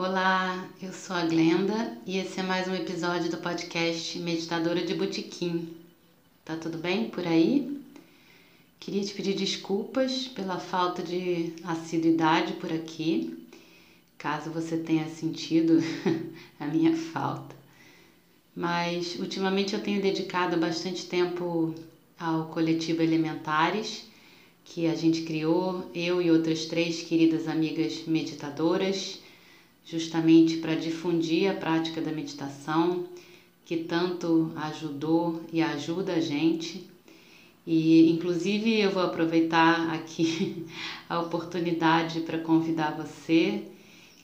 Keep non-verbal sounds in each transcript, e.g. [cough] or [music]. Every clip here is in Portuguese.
Olá, eu sou a Glenda e esse é mais um episódio do podcast Meditadora de Botequim. Tá tudo bem por aí? Queria te pedir desculpas pela falta de assiduidade por aqui, caso você tenha sentido [laughs] a minha falta. Mas ultimamente eu tenho dedicado bastante tempo ao coletivo Elementares, que a gente criou, eu e outras três queridas amigas meditadoras justamente para difundir a prática da meditação, que tanto ajudou e ajuda a gente. E, inclusive, eu vou aproveitar aqui [laughs] a oportunidade para convidar você,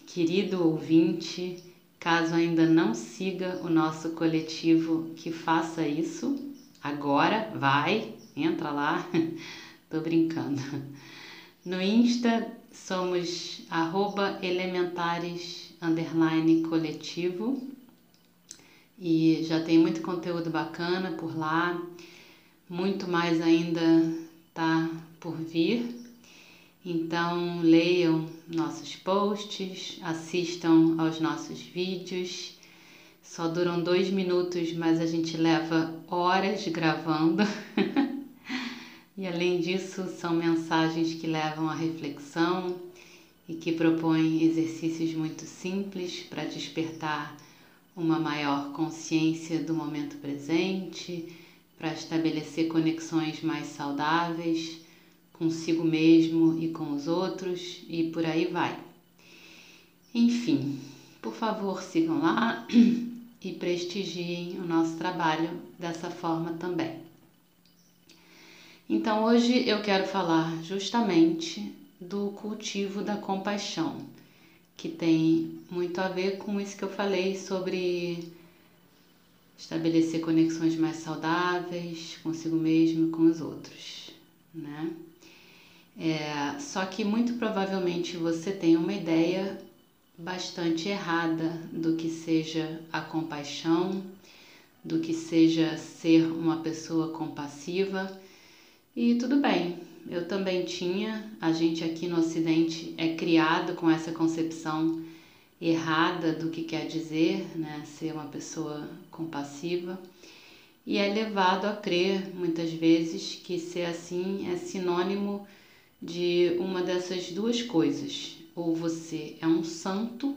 querido ouvinte, caso ainda não siga o nosso coletivo, que faça isso agora, vai, entra lá, [laughs] tô brincando. No Insta somos arroba elementares underline coletivo e já tem muito conteúdo bacana por lá, muito mais ainda tá por vir. Então leiam nossos posts, assistam aos nossos vídeos. Só duram dois minutos, mas a gente leva horas gravando. [laughs] E além disso, são mensagens que levam à reflexão e que propõem exercícios muito simples para despertar uma maior consciência do momento presente, para estabelecer conexões mais saudáveis consigo mesmo e com os outros e por aí vai. Enfim, por favor, sigam lá [clears throat] e prestigiem o nosso trabalho dessa forma também. Então hoje eu quero falar justamente do cultivo da compaixão, que tem muito a ver com isso que eu falei sobre estabelecer conexões mais saudáveis consigo mesmo e com os outros, né? É, só que muito provavelmente você tem uma ideia bastante errada do que seja a compaixão, do que seja ser uma pessoa compassiva e tudo bem, eu também tinha, a gente aqui no Ocidente é criado com essa concepção errada do que quer dizer né, ser uma pessoa compassiva. E é levado a crer muitas vezes que ser assim é sinônimo de uma dessas duas coisas: ou você é um santo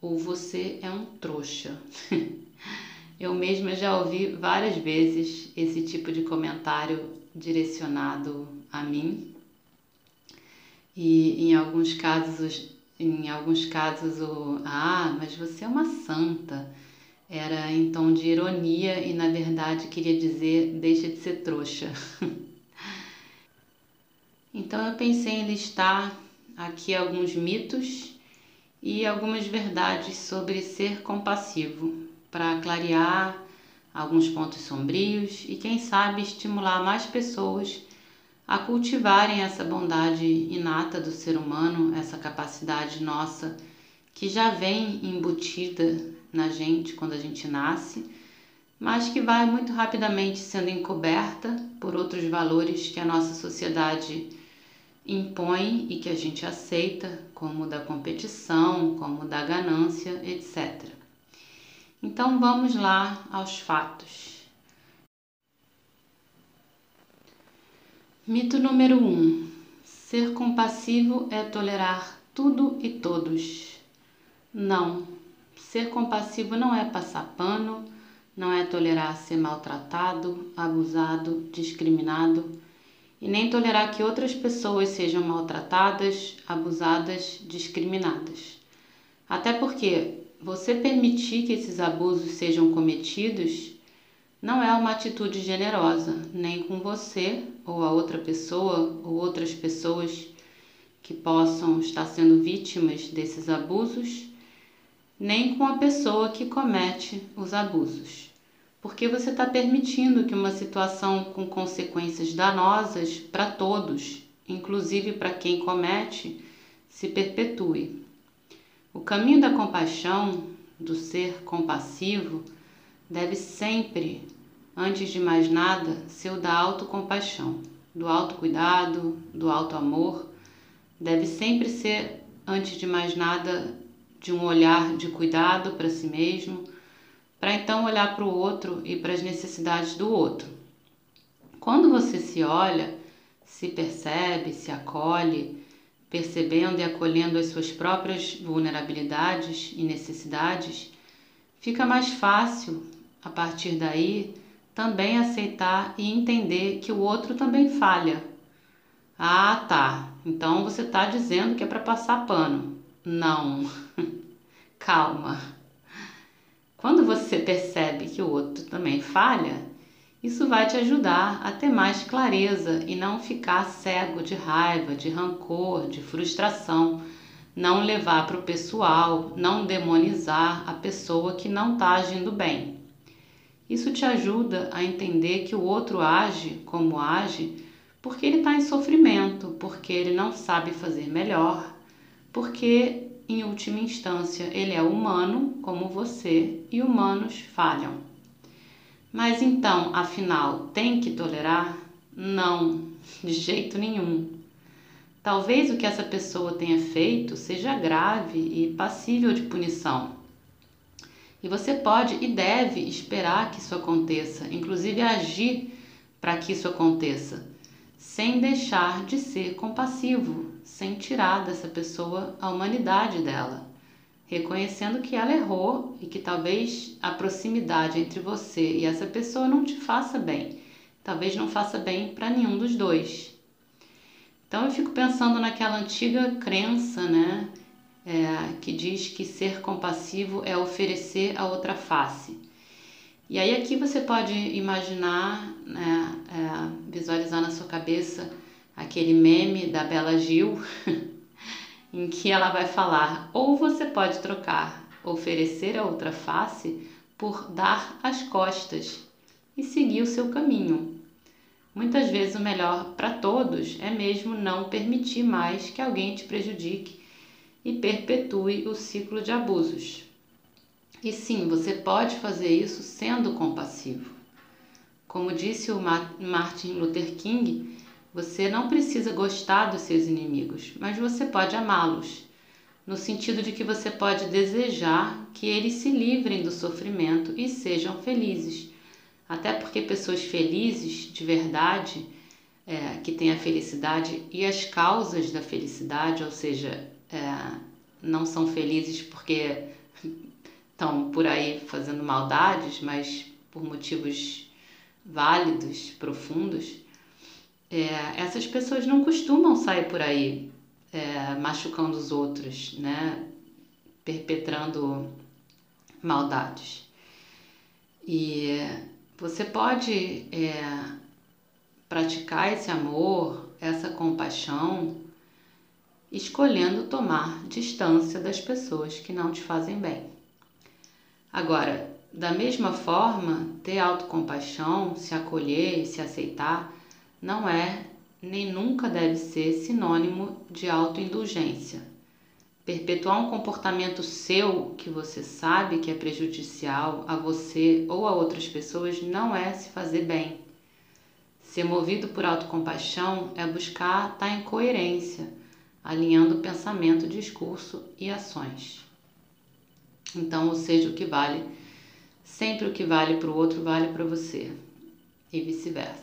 ou você é um trouxa. [laughs] Eu mesma já ouvi várias vezes esse tipo de comentário direcionado a mim. E em alguns casos, em alguns casos o ah, mas você é uma santa era em tom de ironia e na verdade queria dizer deixa de ser trouxa. [laughs] então eu pensei em listar aqui alguns mitos e algumas verdades sobre ser compassivo para clarear alguns pontos sombrios e, quem sabe, estimular mais pessoas a cultivarem essa bondade inata do ser humano, essa capacidade nossa que já vem embutida na gente quando a gente nasce, mas que vai muito rapidamente sendo encoberta por outros valores que a nossa sociedade impõe e que a gente aceita, como da competição, como da ganância, etc. Então vamos lá aos fatos. Mito número 1: um, Ser compassivo é tolerar tudo e todos. Não, ser compassivo não é passar pano, não é tolerar ser maltratado, abusado, discriminado e nem tolerar que outras pessoas sejam maltratadas, abusadas, discriminadas. Até porque você permitir que esses abusos sejam cometidos não é uma atitude generosa, nem com você ou a outra pessoa ou outras pessoas que possam estar sendo vítimas desses abusos, nem com a pessoa que comete os abusos. Porque você está permitindo que uma situação com consequências danosas para todos, inclusive para quem comete, se perpetue. O caminho da compaixão, do ser compassivo, deve sempre, antes de mais nada, ser o da autocompaixão, do autocuidado, do autoamor. Deve sempre ser, antes de mais nada, de um olhar de cuidado para si mesmo, para então olhar para o outro e para as necessidades do outro. Quando você se olha, se percebe, se acolhe, percebendo e acolhendo as suas próprias vulnerabilidades e necessidades, fica mais fácil, a partir daí, também aceitar e entender que o outro também falha. Ah, tá. Então você está dizendo que é para passar pano. Não. [laughs] Calma. Quando você percebe que o outro também falha, isso vai te ajudar a ter mais clareza e não ficar cego de raiva, de rancor, de frustração, não levar para o pessoal, não demonizar a pessoa que não está agindo bem. Isso te ajuda a entender que o outro age como age porque ele está em sofrimento, porque ele não sabe fazer melhor, porque, em última instância, ele é humano como você e humanos falham. Mas então, afinal, tem que tolerar? Não, de jeito nenhum. Talvez o que essa pessoa tenha feito seja grave e passível de punição. E você pode e deve esperar que isso aconteça, inclusive agir para que isso aconteça, sem deixar de ser compassivo, sem tirar dessa pessoa a humanidade dela reconhecendo que ela errou e que talvez a proximidade entre você e essa pessoa não te faça bem, talvez não faça bem para nenhum dos dois. Então eu fico pensando naquela antiga crença, né, é, que diz que ser compassivo é oferecer a outra face. E aí aqui você pode imaginar, né, é, visualizar na sua cabeça aquele meme da Bela Gil [laughs] em que ela vai falar: ou você pode trocar, oferecer a outra face por dar as costas e seguir o seu caminho. Muitas vezes o melhor para todos é mesmo não permitir mais que alguém te prejudique e perpetue o ciclo de abusos. E sim, você pode fazer isso sendo compassivo. Como disse o Martin Luther King, você não precisa gostar dos seus inimigos, mas você pode amá-los, no sentido de que você pode desejar que eles se livrem do sofrimento e sejam felizes. Até porque pessoas felizes de verdade, é, que têm a felicidade e as causas da felicidade, ou seja, é, não são felizes porque [laughs] estão por aí fazendo maldades, mas por motivos válidos, profundos é, essas pessoas não costumam sair por aí é, machucando os outros, né? perpetrando maldades. E você pode é, praticar esse amor, essa compaixão, escolhendo tomar distância das pessoas que não te fazem bem. Agora, da mesma forma, ter autocompaixão, se acolher e se aceitar não é nem nunca deve ser sinônimo de autoindulgência. Perpetuar um comportamento seu que você sabe que é prejudicial a você ou a outras pessoas não é se fazer bem. Ser movido por autocompaixão é buscar estar em coerência, alinhando pensamento, discurso e ações. Então, ou seja, o que vale, sempre o que vale para o outro vale para você, e vice-versa.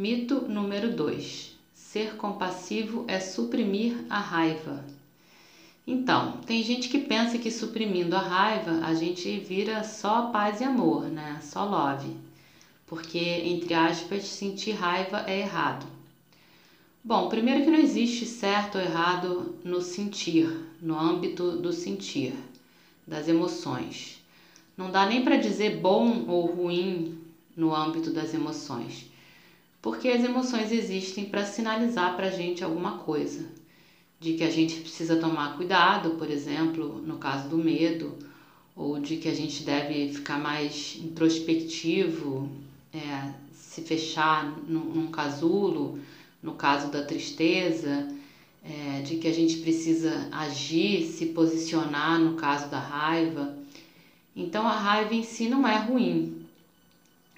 Mito número 2: Ser compassivo é suprimir a raiva. Então, tem gente que pensa que suprimindo a raiva a gente vira só paz e amor, né? Só love. Porque, entre aspas, sentir raiva é errado. Bom, primeiro que não existe certo ou errado no sentir, no âmbito do sentir. das emoções. Não dá nem para dizer bom ou ruim no âmbito das emoções, porque as emoções existem para sinalizar para a gente alguma coisa, de que a gente precisa tomar cuidado, por exemplo, no caso do medo, ou de que a gente deve ficar mais introspectivo, é, se fechar num, num casulo, no caso da tristeza, é, de que a gente precisa agir, se posicionar no caso da raiva. Então a raiva em si não é ruim.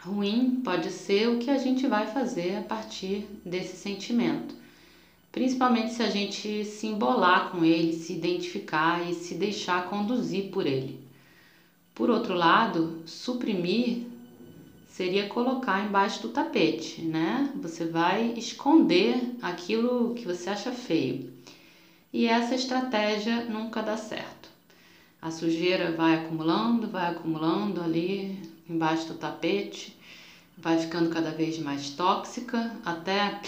Ruim pode ser o que a gente vai fazer a partir desse sentimento. Principalmente se a gente se embolar com ele, se identificar e se deixar conduzir por ele. Por outro lado, suprimir seria colocar embaixo do tapete, né? Você vai esconder aquilo que você acha feio. E essa estratégia nunca dá certo. A sujeira vai acumulando, vai acumulando ali embaixo do tapete, vai ficando cada vez mais tóxica até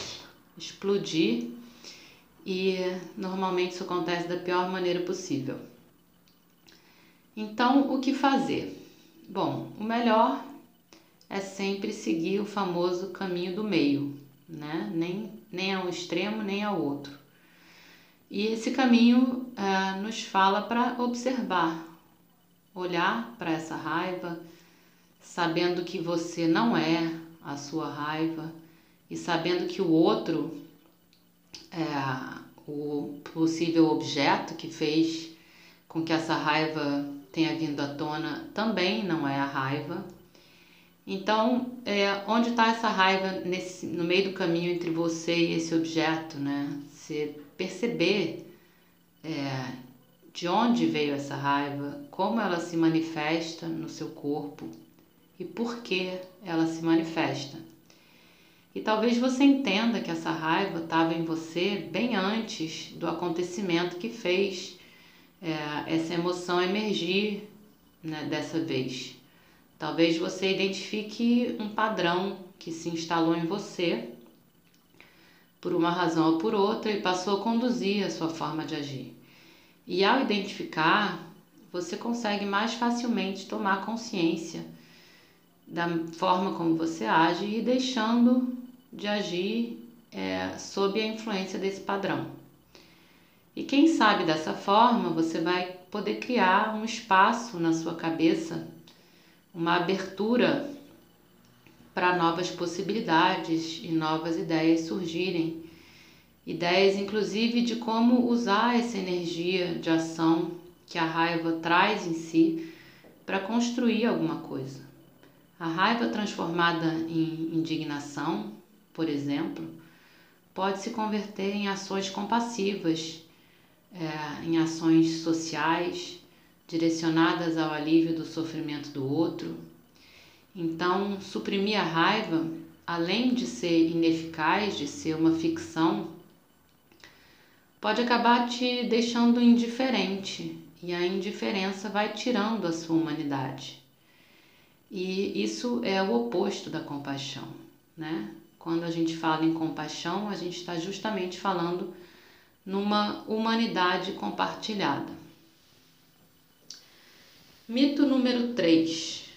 explodir. E normalmente isso acontece da pior maneira possível. Então, o que fazer? Bom, o melhor é sempre seguir o famoso caminho do meio, né? Nem, nem ao extremo, nem ao outro. E esse caminho é, nos fala para observar, olhar para essa raiva, sabendo que você não é a sua raiva e sabendo que o outro é o possível objeto que fez com que essa raiva tenha vindo à tona também não é a raiva, então, é, onde está essa raiva nesse, no meio do caminho entre você e esse objeto, né? Você perceber é, de onde veio essa raiva, como ela se manifesta no seu corpo e por que ela se manifesta. E talvez você entenda que essa raiva estava em você bem antes do acontecimento que fez é, essa emoção emergir né, dessa vez. Talvez você identifique um padrão que se instalou em você por uma razão ou por outra e passou a conduzir a sua forma de agir. E ao identificar, você consegue mais facilmente tomar consciência da forma como você age e deixando de agir é, sob a influência desse padrão. E quem sabe dessa forma você vai poder criar um espaço na sua cabeça uma abertura para novas possibilidades e novas ideias surgirem. Ideias, inclusive, de como usar essa energia de ação que a raiva traz em si para construir alguma coisa. A raiva transformada em indignação, por exemplo, pode se converter em ações compassivas, é, em ações sociais direcionadas ao alívio do sofrimento do outro. Então, suprimir a raiva, além de ser ineficaz, de ser uma ficção, pode acabar te deixando indiferente e a indiferença vai tirando a sua humanidade. E isso é o oposto da compaixão, né? Quando a gente fala em compaixão, a gente está justamente falando numa humanidade compartilhada. Mito número 3.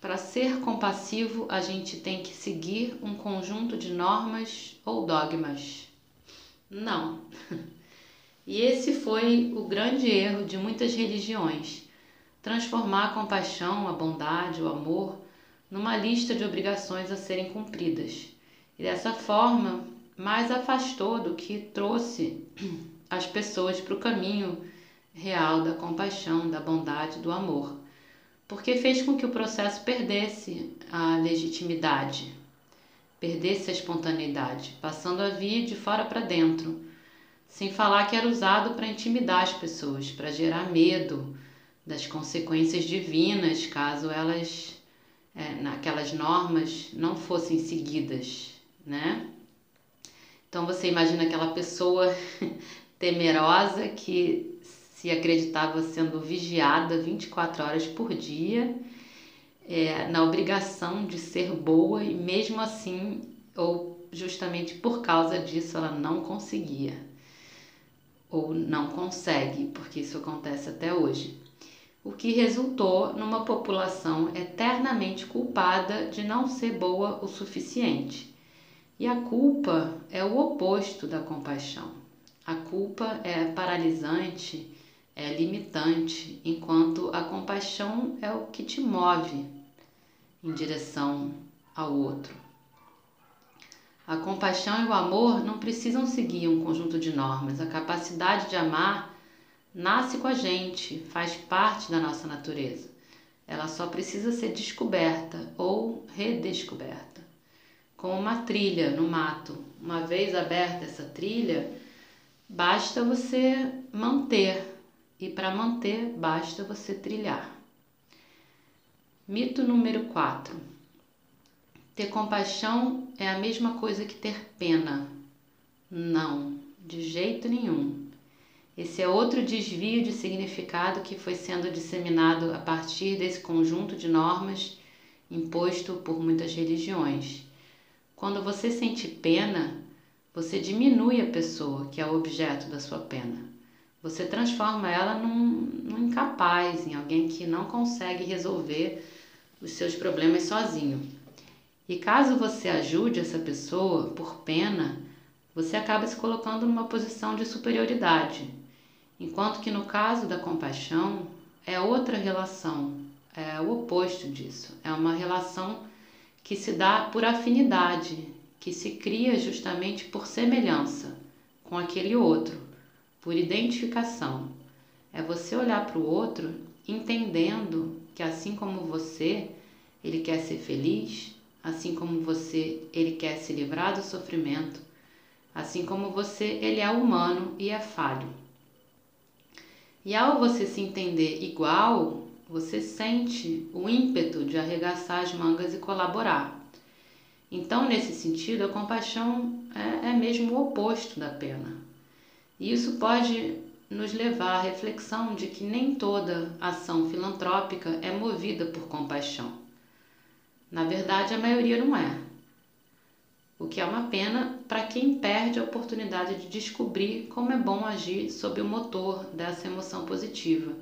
Para ser compassivo, a gente tem que seguir um conjunto de normas ou dogmas. Não. [laughs] E esse foi o grande erro de muitas religiões: transformar a compaixão, a bondade, o amor numa lista de obrigações a serem cumpridas. E dessa forma, mais afastou do que trouxe [clears throat] as pessoas para o caminho real da compaixão, da bondade, do amor, porque fez com que o processo perdesse a legitimidade, perdesse a espontaneidade, passando a vir de fora para dentro, sem falar que era usado para intimidar as pessoas, para gerar medo das consequências divinas caso elas, é, naquelas normas, não fossem seguidas, né? Então você imagina aquela pessoa [laughs] temerosa que se acreditava sendo vigiada 24 horas por dia, é, na obrigação de ser boa e mesmo assim, ou justamente por causa disso, ela não conseguia ou não consegue, porque isso acontece até hoje. O que resultou numa população eternamente culpada de não ser boa o suficiente. E a culpa é o oposto da compaixão. A culpa é paralisante, é limitante, enquanto a compaixão é o que te move em direção ao outro. A compaixão e o amor não precisam seguir um conjunto de normas. A capacidade de amar nasce com a gente, faz parte da nossa natureza. Ela só precisa ser descoberta ou redescoberta. Como uma trilha no mato. Uma vez aberta essa trilha, basta você manter, e para manter, basta você trilhar. Mito número 4. Ter compaixão é a mesma coisa que ter pena. Não, de jeito nenhum. Esse é outro desvio de significado que foi sendo disseminado a partir desse conjunto de normas imposto por muitas religiões. Quando você sente pena, você diminui a pessoa que é o objeto da sua pena. Você transforma ela num, num incapaz, em alguém que não consegue resolver os seus problemas sozinho. E caso você ajude essa pessoa por pena, você acaba se colocando numa posição de superioridade. Enquanto que no caso da compaixão, é outra relação, é o oposto disso. É uma relação que se dá por afinidade, que se cria justamente por semelhança com aquele outro, por identificação. É você olhar para o outro entendendo que assim como você, ele quer ser feliz, Assim como você, ele quer se livrar do sofrimento. Assim como você, ele é humano e é falho. E ao você se entender igual, você sente o ímpeto de arregaçar as mangas e colaborar. Então, nesse sentido, a compaixão é, é mesmo o oposto da pena. E isso pode nos levar à reflexão de que nem toda ação filantrópica é movida por compaixão. Na verdade, a maioria não é. O que é uma pena para quem perde a oportunidade de descobrir como é bom agir sob o motor dessa emoção positiva,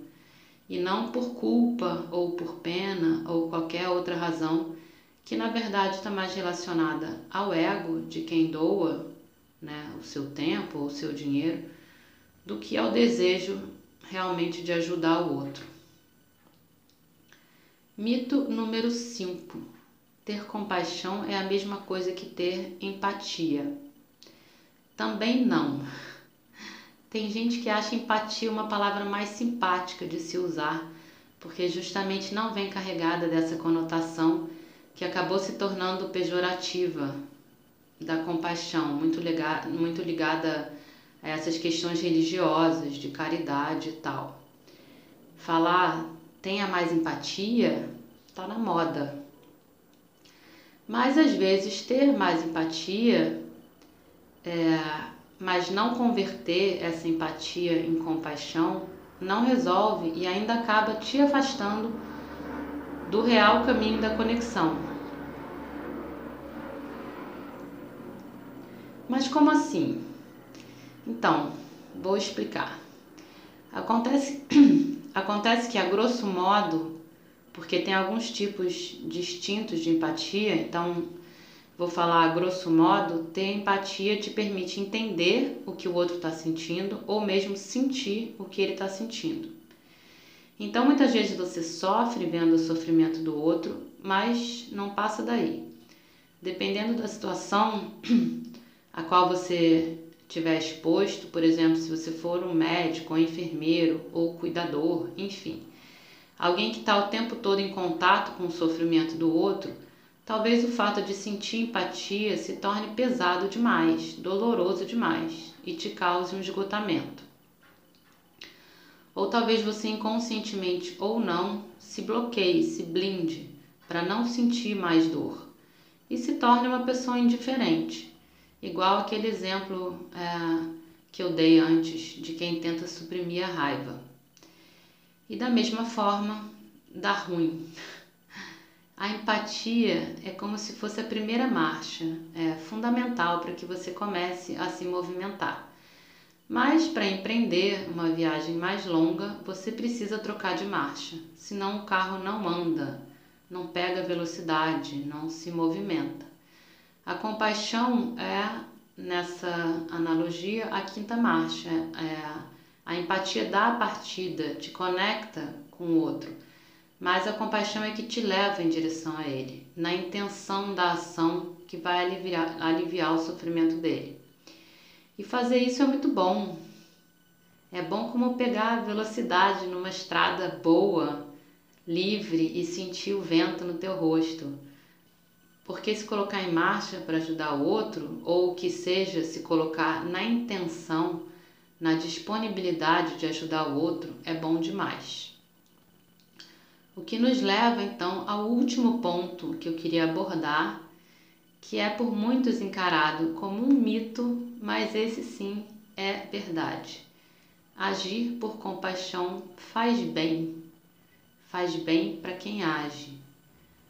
e não por culpa ou por pena ou qualquer outra razão que na verdade está mais relacionada ao ego de quem doa né, o seu tempo ou o seu dinheiro do que ao desejo realmente de ajudar o outro. Mito número 5 ter compaixão é a mesma coisa que ter empatia. Também não. Tem gente que acha empatia uma palavra mais simpática de se usar, porque justamente não vem carregada dessa conotação que acabou se tornando pejorativa da compaixão, muito, ligada, muito ligada a essas questões religiosas, de caridade e tal. Falar tenha mais empatia está na moda, mas às vezes ter mais empatia, é, mas não converter essa empatia em compaixão, não resolve e ainda acaba te afastando do real caminho da conexão. Mas como assim? Então, vou explicar. Acontece, [clears throat] acontece que, a grosso modo, porque tem alguns tipos distintos de empatia, então vou falar a grosso modo, ter empatia te permite entender o que o outro está sentindo ou mesmo sentir o que ele está sentindo. Então muitas vezes você sofre vendo o sofrimento do outro, mas não passa daí. Dependendo da situação [clears throat] a qual você tiver exposto, por exemplo, se você for um médico, ou enfermeiro ou cuidador, enfim, alguém que está o tempo todo em contato com o sofrimento do outro, talvez o fato de sentir empatia se torne pesado demais, doloroso demais e te cause um esgotamento. Ou talvez você inconscientemente ou não se bloqueie, se blinde para não sentir mais dor e se torne uma pessoa indiferente, igual aquele exemplo é, que eu dei antes de quem tenta suprimir a raiva. E da mesma forma, dá ruim. A empatia é como se fosse a primeira marcha, é fundamental para que você comece a se movimentar. Mas para empreender uma viagem mais longa, você precisa trocar de marcha, senão o carro não anda, não pega velocidade, não se movimenta. A compaixão é, nessa analogia, a quinta marcha, é a empatia dá a partida, te conecta com o outro, mas a compaixão é que te leva em direção a ele, na intenção da ação que vai aliviar, aliviar o sofrimento dele. E fazer isso é muito bom. É bom como pegar velocidade numa estrada boa, livre e sentir o vento no teu rosto. Porque se colocar em marcha para ajudar o outro, ou que seja, se colocar na intenção, na disponibilidade de ajudar o outro, é bom demais. O que nos leva então ao último ponto que eu queria abordar que é por muitos encarado como um mito, mas esse sim é verdade. Agir por compaixão faz bem, faz bem para quem age.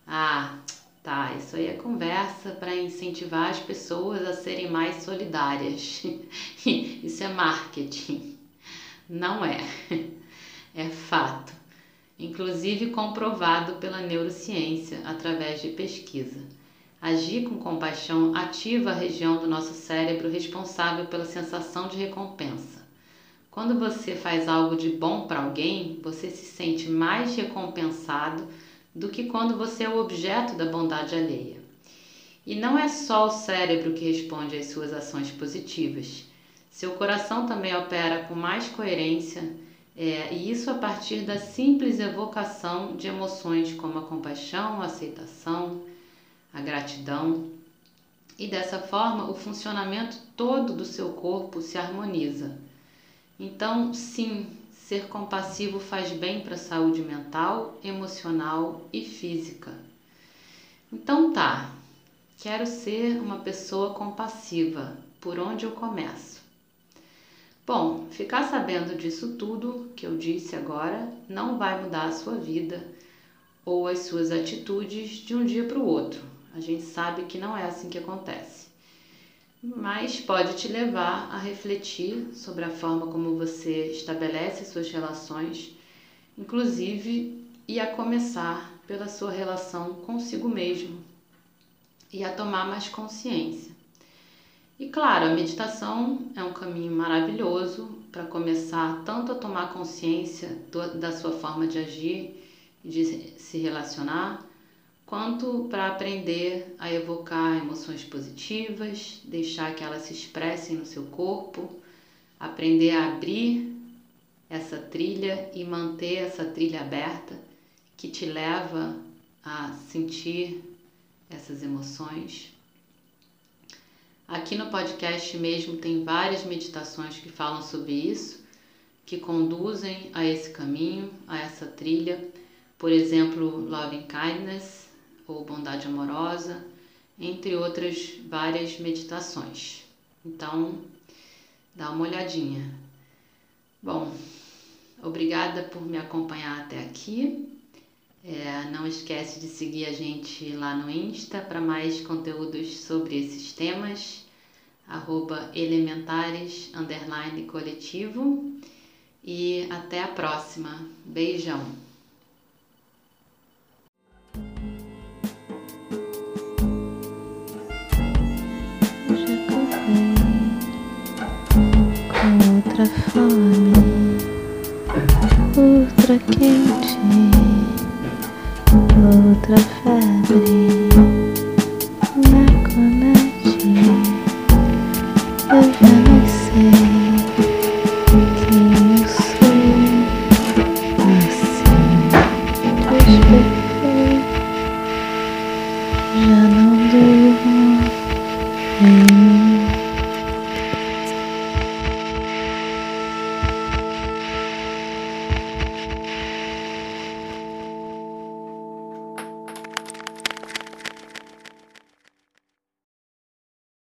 Ah, tá, isso aí é conversa para incentivar as pessoas a serem mais solidárias. [laughs] isso é marketing. Não é, é fato, inclusive comprovado pela neurociência através de pesquisa. Agir com compaixão ativa a região do nosso cérebro responsável pela sensação de recompensa. Quando você faz algo de bom para alguém, você se sente mais recompensado do que quando você é o objeto da bondade alheia. E não é só o cérebro que responde às suas ações positivas. Seu coração também opera com mais coerência, é, e isso a partir da simples evocação de emoções como a compaixão, a aceitação, a gratidão, e dessa forma o funcionamento todo do seu corpo se harmoniza. Então, sim, ser compassivo faz bem para a saúde mental, emocional e física. Então tá, quero ser uma pessoa compassiva. Por onde eu começo? Bom, ficar sabendo disso tudo que eu disse agora não vai mudar a sua vida ou as suas atitudes de um dia para o outro. A gente sabe que não é assim que acontece. Mas pode te levar a refletir sobre a forma como você estabelece suas relações, inclusive e a começar pela sua relação consigo mesmo e a tomar mais consciência. E claro, a meditação é um caminho maravilhoso para começar tanto a tomar consciência do, da sua forma de agir de se relacionar, quanto para aprender a evocar emoções positivas, deixar que elas se expressem no seu corpo, aprender a abrir essa trilha e manter essa trilha aberta que te leva a sentir essas emoções. Aqui no podcast mesmo tem várias meditações que falam sobre isso, que conduzem a esse caminho, a essa trilha. Por exemplo, Loving Kindness, ou bondade amorosa, entre outras várias meditações. Então, dá uma olhadinha. Bom, obrigada por me acompanhar até aqui. É, não esquece de seguir a gente lá no Insta para mais conteúdos sobre esses temas. Arroba elementares coletivo. E até a próxima. Beijão! Outra fome, outra quente, outra febre.